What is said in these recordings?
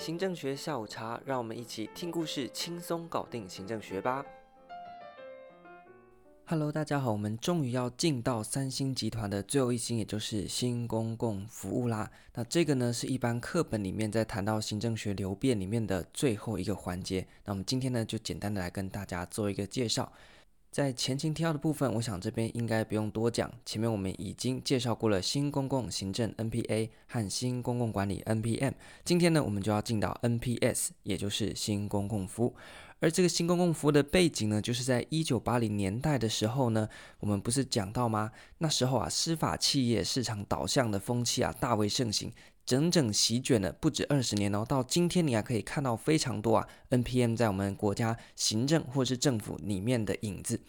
行政学下午茶，让我们一起听故事，轻松搞定行政学吧。Hello，大家好，我们终于要进到三星集团的最后一星，也就是新公共服务啦。那这个呢，是一般课本里面在谈到行政学流变里面的最后一个环节。那我们今天呢，就简单的来跟大家做一个介绍。在前情提要的部分，我想这边应该不用多讲。前面我们已经介绍过了新公共行政 （NPA） 和新公共管理 （NPM）。今天呢，我们就要进到 NPS，也就是新公共服务。而这个新公共服务的背景呢，就是在一九八零年代的时候呢，我们不是讲到吗？那时候啊，司法企业市场导向的风气啊，大为盛行。整整席卷了不止二十年哦，到今天你还可以看到非常多啊，NPM 在我们国家行政或是政府里面的影子。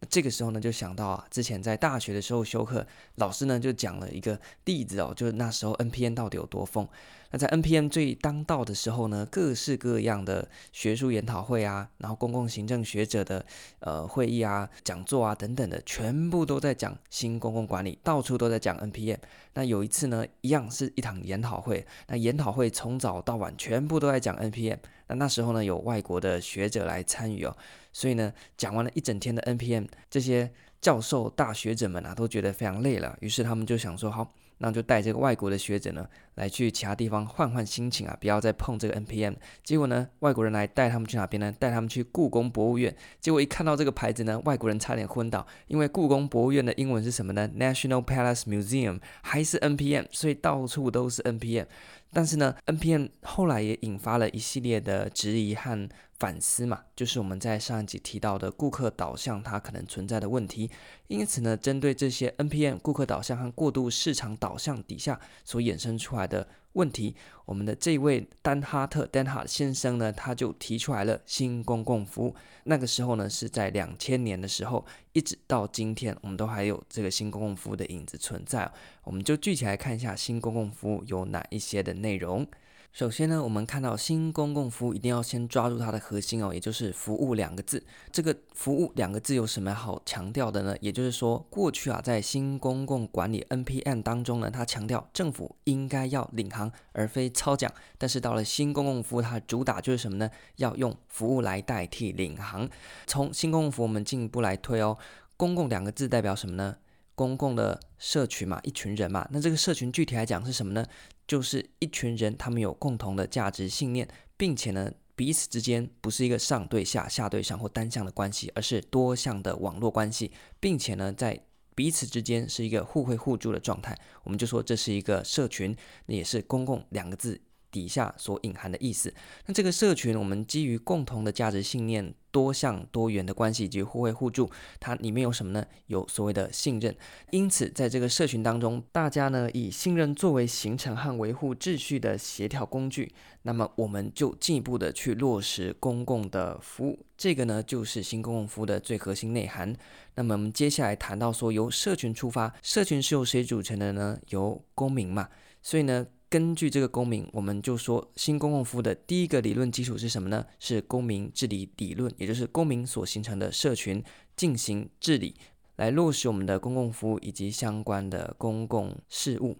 那这个时候呢，就想到啊，之前在大学的时候修课，老师呢就讲了一个例子哦，就是那时候 NPM 到底有多疯。那在 NPM 最当道的时候呢，各式各样的学术研讨会啊，然后公共行政学者的呃会议啊、讲座啊等等的，全部都在讲新公共管理，到处都在讲 NPM。那有一次呢，一样是一场研讨会，那研讨会从早到晚全部都在讲 NPM。那那时候呢，有外国的学者来参与哦，所以呢，讲完了一整天的 NPM，这些教授大学者们啊，都觉得非常累了，于是他们就想说，好。那就带这个外国的学者呢，来去其他地方换换心情啊，不要再碰这个 NPM。结果呢，外国人来带他们去哪边呢？带他们去故宫博物院。结果一看到这个牌子呢，外国人差点昏倒，因为故宫博物院的英文是什么呢？National Palace Museum，还是 NPM，所以到处都是 NPM。但是呢，NPM 后来也引发了一系列的质疑和反思嘛，就是我们在上一集提到的顾客导向它可能存在的问题。因此呢，针对这些 NPM 顾客导向和过度市场导向底下所衍生出来的问题，我们的这位丹哈特丹哈先生呢，他就提出来了新公共服务。那个时候呢，是在两千年的时候，一直到今天，我们都还有这个新公共服务的影子存在。我们就具体来看一下新公共服务有哪一些的内容。首先呢，我们看到新公共服务一定要先抓住它的核心哦，也就是“服务”两个字。这个“服务”两个字有什么好强调的呢？也就是说，过去啊，在新公共管理 NPM 当中呢，它强调政府应该要领航而非操讲。但是到了新公共服务，它主打就是什么呢？要用服务来代替领航。从新公共服务，我们进一步来推哦，“公共”两个字代表什么呢？公共的社群嘛，一群人嘛。那这个社群具体来讲是什么呢？就是一群人，他们有共同的价值信念，并且呢，彼此之间不是一个上对下、下对上或单向的关系，而是多项的网络关系，并且呢，在彼此之间是一个互惠互助的状态。我们就说这是一个社群，那也是公共两个字底下所隐含的意思。那这个社群，我们基于共同的价值信念。多向多元的关系以及互惠互助，它里面有什么呢？有所谓的信任。因此，在这个社群当中，大家呢以信任作为形成和维护秩序的协调工具。那么，我们就进一步的去落实公共的服务。这个呢，就是新公共服务的最核心内涵。那么，我们接下来谈到说，由社群出发，社群是由谁组成的呢？由公民嘛。所以呢。根据这个公民，我们就说新公共服务的第一个理论基础是什么呢？是公民治理理论，也就是公民所形成的社群进行治理，来落实我们的公共服务以及相关的公共事务。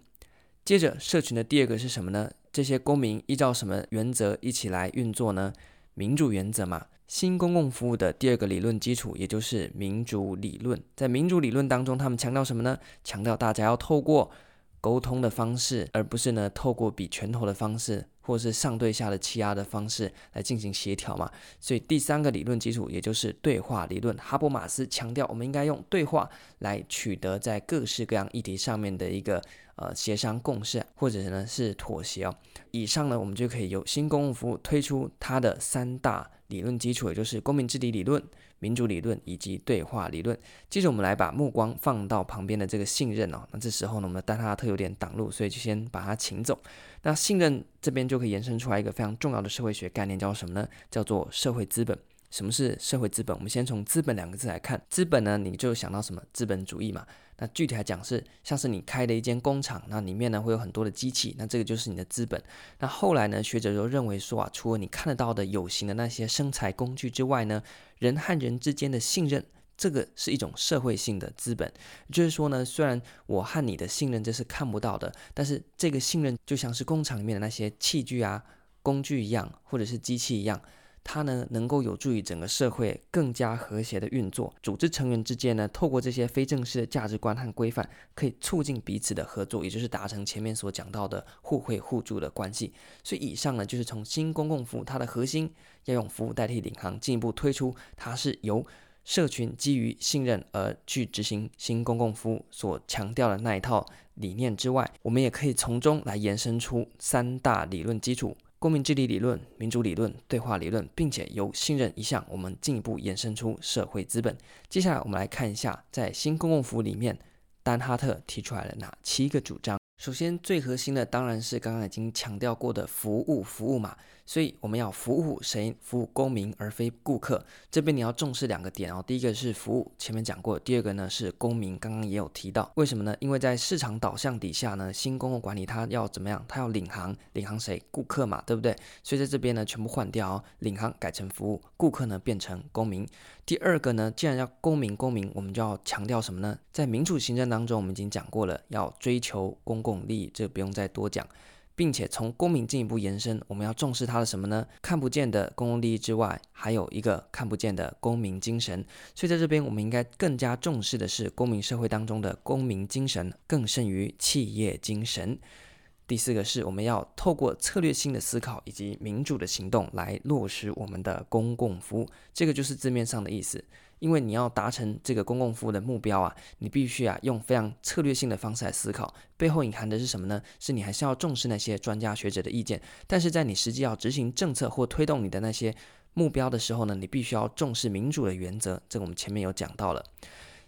接着，社群的第二个是什么呢？这些公民依照什么原则一起来运作呢？民主原则嘛。新公共服务的第二个理论基础，也就是民主理论。在民主理论当中，他们强调什么呢？强调大家要透过沟通的方式，而不是呢透过比拳头的方式，或是上对下的欺压的方式来进行协调嘛。所以第三个理论基础，也就是对话理论，哈伯马斯强调我们应该用对话来取得在各式各样议题上面的一个呃协商共识，或者呢是妥协哦。以上呢，我们就可以由新公共服务推出它的三大理论基础，也就是公民治理理论。民主理论以及对话理论。接着，我们来把目光放到旁边的这个信任哦。那这时候呢，我们的丹哈特有点挡路，所以就先把它请走。那信任这边就可以延伸出来一个非常重要的社会学概念，叫什么呢？叫做社会资本。什么是社会资本？我们先从“资本”两个字来看。资本呢，你就想到什么？资本主义嘛。那具体来讲是，像是你开了一间工厂，那里面呢会有很多的机器，那这个就是你的资本。那后来呢，学者就认为说啊，除了你看得到的有形的那些生产工具之外呢，人和人之间的信任，这个是一种社会性的资本。就是说呢，虽然我和你的信任这是看不到的，但是这个信任就像是工厂里面的那些器具啊。工具一样，或者是机器一样。它呢，能够有助于整个社会更加和谐的运作。组织成员之间呢，透过这些非正式的价值观和规范，可以促进彼此的合作，也就是达成前面所讲到的互惠互助的关系。所以以上呢，就是从新公共服务它的核心要用服务代替领航，进一步推出它是由社群基于信任而去执行新公共服务所强调的那一套理念之外，我们也可以从中来延伸出三大理论基础。公民治理理论、民主理论、对话理论，并且由信任一项，我们进一步延伸出社会资本。接下来，我们来看一下，在新公共服务里面，丹哈特提出来了哪七个主张。首先，最核心的当然是刚刚已经强调过的服务，服务嘛。所以我们要服务谁？服务公民而非顾客。这边你要重视两个点哦。第一个是服务，前面讲过；第二个呢是公民，刚刚也有提到。为什么呢？因为在市场导向底下呢，新公共管理它要怎么样？它要领航，领航谁？顾客嘛，对不对？所以在这边呢，全部换掉哦，领航改成服务，顾客呢变成公民。第二个呢，既然要公民，公民，我们就要强调什么呢？在民主行政当中，我们已经讲过了，要追求公共利益，这不用再多讲。并且从公民进一步延伸，我们要重视它的什么呢？看不见的公共利益之外，还有一个看不见的公民精神。所以在这边，我们应该更加重视的是公民社会当中的公民精神，更胜于企业精神。第四个是我们要透过策略性的思考以及民主的行动来落实我们的公共服务。这个就是字面上的意思。因为你要达成这个公共服务的目标啊，你必须啊用非常策略性的方式来思考，背后隐含的是什么呢？是你还是要重视那些专家学者的意见，但是在你实际要执行政策或推动你的那些目标的时候呢，你必须要重视民主的原则。这个我们前面有讲到了。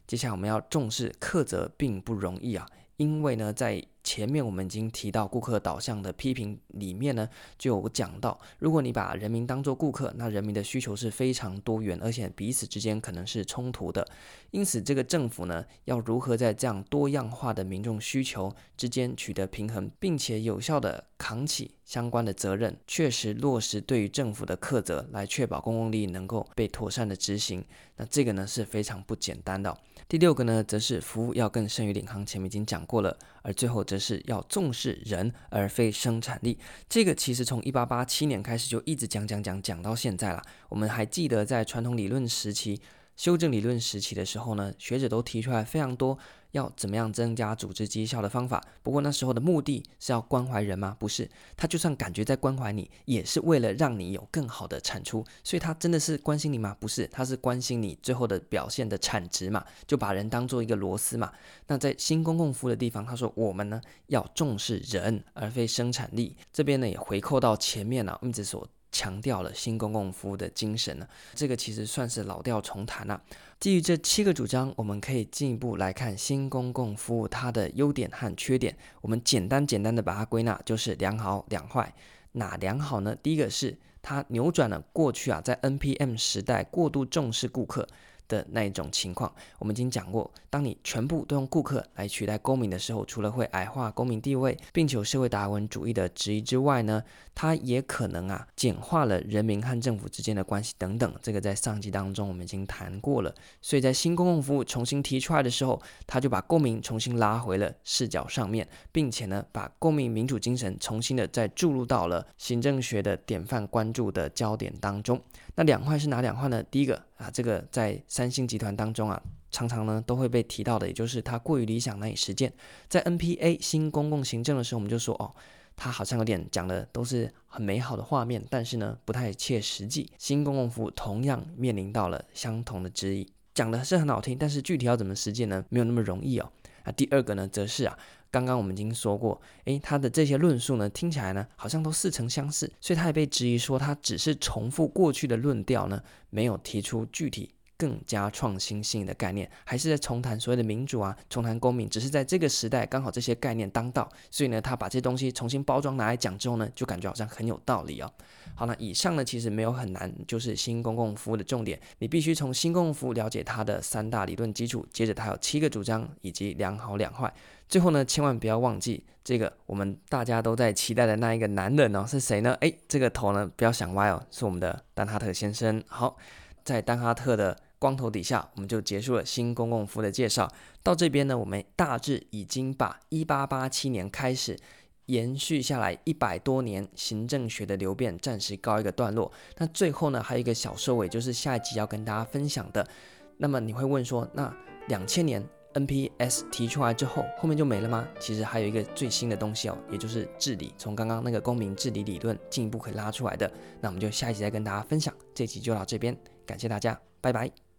接下来我们要重视课责并不容易啊，因为呢在前面我们已经提到顾客导向的批评里面呢，就有讲到，如果你把人民当作顾客，那人民的需求是非常多元，而且彼此之间可能是冲突的。因此，这个政府呢，要如何在这样多样化的民众需求之间取得平衡，并且有效地扛起相关的责任，确实落实对于政府的苛责，来确保公共利益能够被妥善的执行。那这个呢是非常不简单的。第六个呢，则是服务要更胜于领航，前面已经讲过了，而最后则是要重视人而非生产力。这个其实从一八八七年开始就一直讲讲讲讲到现在了。我们还记得在传统理论时期。修正理论时期的时候呢，学者都提出来非常多要怎么样增加组织绩效的方法。不过那时候的目的是要关怀人吗？不是，他就算感觉在关怀你，也是为了让你有更好的产出。所以他真的是关心你吗？不是，他是关心你最后的表现的产值嘛，就把人当做一个螺丝嘛。那在新公共服务的地方，他说我们呢要重视人而非生产力。这边呢也回扣到前面了，我们只所。强调了新公共服务的精神呢，这个其实算是老调重弹了。基于这七个主张，我们可以进一步来看新公共服务它的优点和缺点。我们简单简单的把它归纳，就是良好两坏。哪良好呢？第一个是它扭转了过去啊，在 NPM 时代过度重视顾客。的那一种情况，我们已经讲过。当你全部都用顾客来取代公民的时候，除了会矮化公民地位，并且有社会达尔文主义的质疑之外呢，它也可能啊简化了人民和政府之间的关系等等。这个在上集当中我们已经谈过了。所以在新公共服务重新提出来的时候，他就把公民重新拉回了视角上面，并且呢把公民民主精神重新的再注入到了行政学的典范关注的焦点当中。那两块是哪两块呢？第一个啊，这个在三星集团当中啊，常常呢都会被提到的，也就是它过于理想难以实践。在 NPA 新公共行政的时候，我们就说哦，它好像有点讲的都是很美好的画面，但是呢不太切实际。新公共服务同样面临到了相同的质疑，讲的是很好听，但是具体要怎么实践呢？没有那么容易哦。那第二个呢，则是啊。刚刚我们已经说过，诶，他的这些论述呢，听起来呢，好像都似曾相识，所以他也被质疑说，他只是重复过去的论调呢，没有提出具体更加创新性的概念，还是在重谈所谓的民主啊，重谈公民，只是在这个时代刚好这些概念当道，所以呢，他把这些东西重新包装拿来讲之后呢，就感觉好像很有道理哦。好，那以上呢，其实没有很难，就是新公共服务的重点，你必须从新公共服务了解它的三大理论基础，接着它有七个主张以及良好两坏。最后呢，千万不要忘记这个我们大家都在期待的那一个男人哦，是谁呢？诶，这个头呢不要想歪哦，是我们的丹哈特先生。好，在丹哈特的光头底下，我们就结束了新公共服的介绍。到这边呢，我们大致已经把一八八七年开始延续下来一百多年行政学的流变暂时告一个段落。那最后呢，还有一个小收尾，就是下一集要跟大家分享的。那么你会问说，那两千年 NPS 提出来之后，后面就没了吗？其实还有一个最新的东西哦，也就是治理，从刚刚那个公民治理理论进一步可以拉出来的。那我们就下一集再跟大家分享。这集就到这边，感谢大家，拜拜。